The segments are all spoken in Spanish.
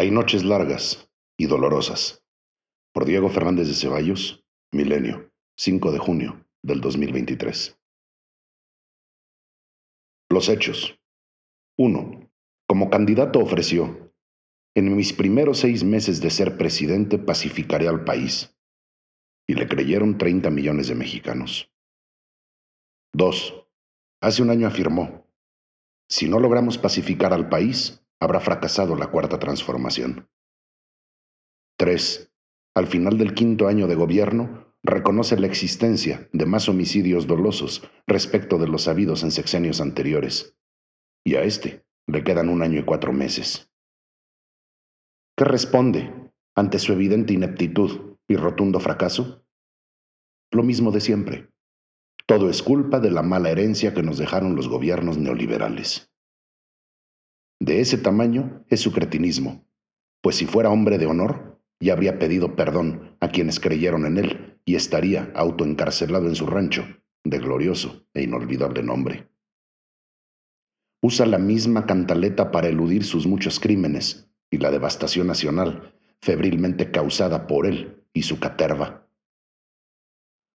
Hay noches largas y dolorosas. Por Diego Fernández de Ceballos, Milenio, 5 de junio del 2023. Los hechos. 1. Como candidato ofreció, en mis primeros seis meses de ser presidente pacificaré al país. Y le creyeron 30 millones de mexicanos. 2. Hace un año afirmó, si no logramos pacificar al país, habrá fracasado la cuarta transformación. 3. Al final del quinto año de gobierno, reconoce la existencia de más homicidios dolosos respecto de los habidos en sexenios anteriores. Y a este le quedan un año y cuatro meses. ¿Qué responde ante su evidente ineptitud y rotundo fracaso? Lo mismo de siempre. Todo es culpa de la mala herencia que nos dejaron los gobiernos neoliberales. De ese tamaño es su cretinismo, pues si fuera hombre de honor, ya habría pedido perdón a quienes creyeron en él y estaría autoencarcelado en su rancho, de glorioso e inolvidable nombre. Usa la misma cantaleta para eludir sus muchos crímenes y la devastación nacional, febrilmente causada por él y su caterva.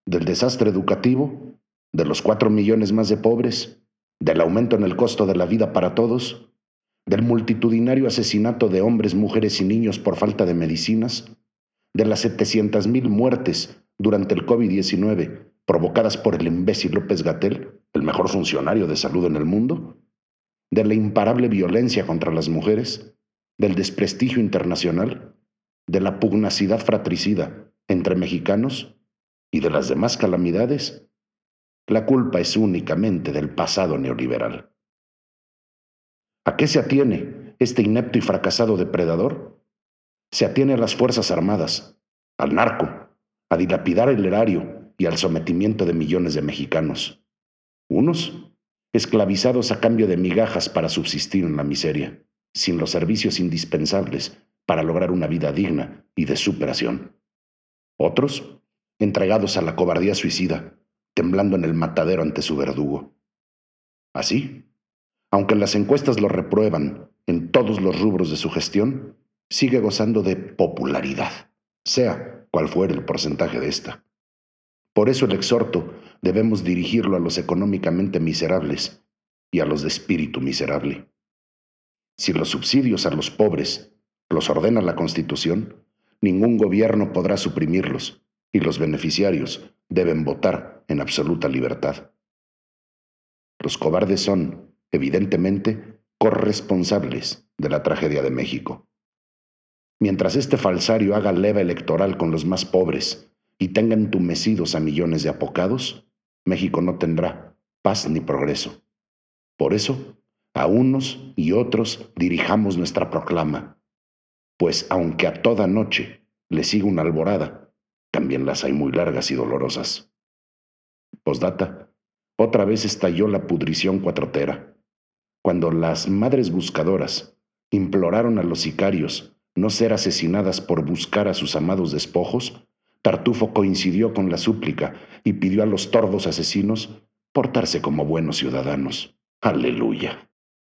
Del desastre educativo, de los cuatro millones más de pobres, del aumento en el costo de la vida para todos, del multitudinario asesinato de hombres, mujeres y niños por falta de medicinas, de las 700.000 muertes durante el COVID-19 provocadas por el imbécil López Gatel, el mejor funcionario de salud en el mundo, de la imparable violencia contra las mujeres, del desprestigio internacional, de la pugnacidad fratricida entre mexicanos y de las demás calamidades, la culpa es únicamente del pasado neoliberal. ¿A qué se atiene este inepto y fracasado depredador? Se atiene a las Fuerzas Armadas, al narco, a dilapidar el erario y al sometimiento de millones de mexicanos. Unos, esclavizados a cambio de migajas para subsistir en la miseria, sin los servicios indispensables para lograr una vida digna y de superación. Otros, entregados a la cobardía suicida, temblando en el matadero ante su verdugo. Así, aunque las encuestas lo reprueban en todos los rubros de su gestión, sigue gozando de popularidad, sea cual fuere el porcentaje de esta. Por eso el exhorto debemos dirigirlo a los económicamente miserables y a los de espíritu miserable. Si los subsidios a los pobres los ordena la Constitución, ningún gobierno podrá suprimirlos y los beneficiarios deben votar en absoluta libertad. Los cobardes son, evidentemente, corresponsables de la tragedia de México. Mientras este falsario haga leva electoral con los más pobres y tenga entumecidos a millones de apocados, México no tendrá paz ni progreso. Por eso, a unos y otros dirijamos nuestra proclama, pues aunque a toda noche le siga una alborada, también las hay muy largas y dolorosas. Postdata, otra vez estalló la pudrición cuatrotera cuando las madres buscadoras imploraron a los sicarios no ser asesinadas por buscar a sus amados despojos, Tartufo coincidió con la súplica y pidió a los tordos asesinos portarse como buenos ciudadanos. Aleluya.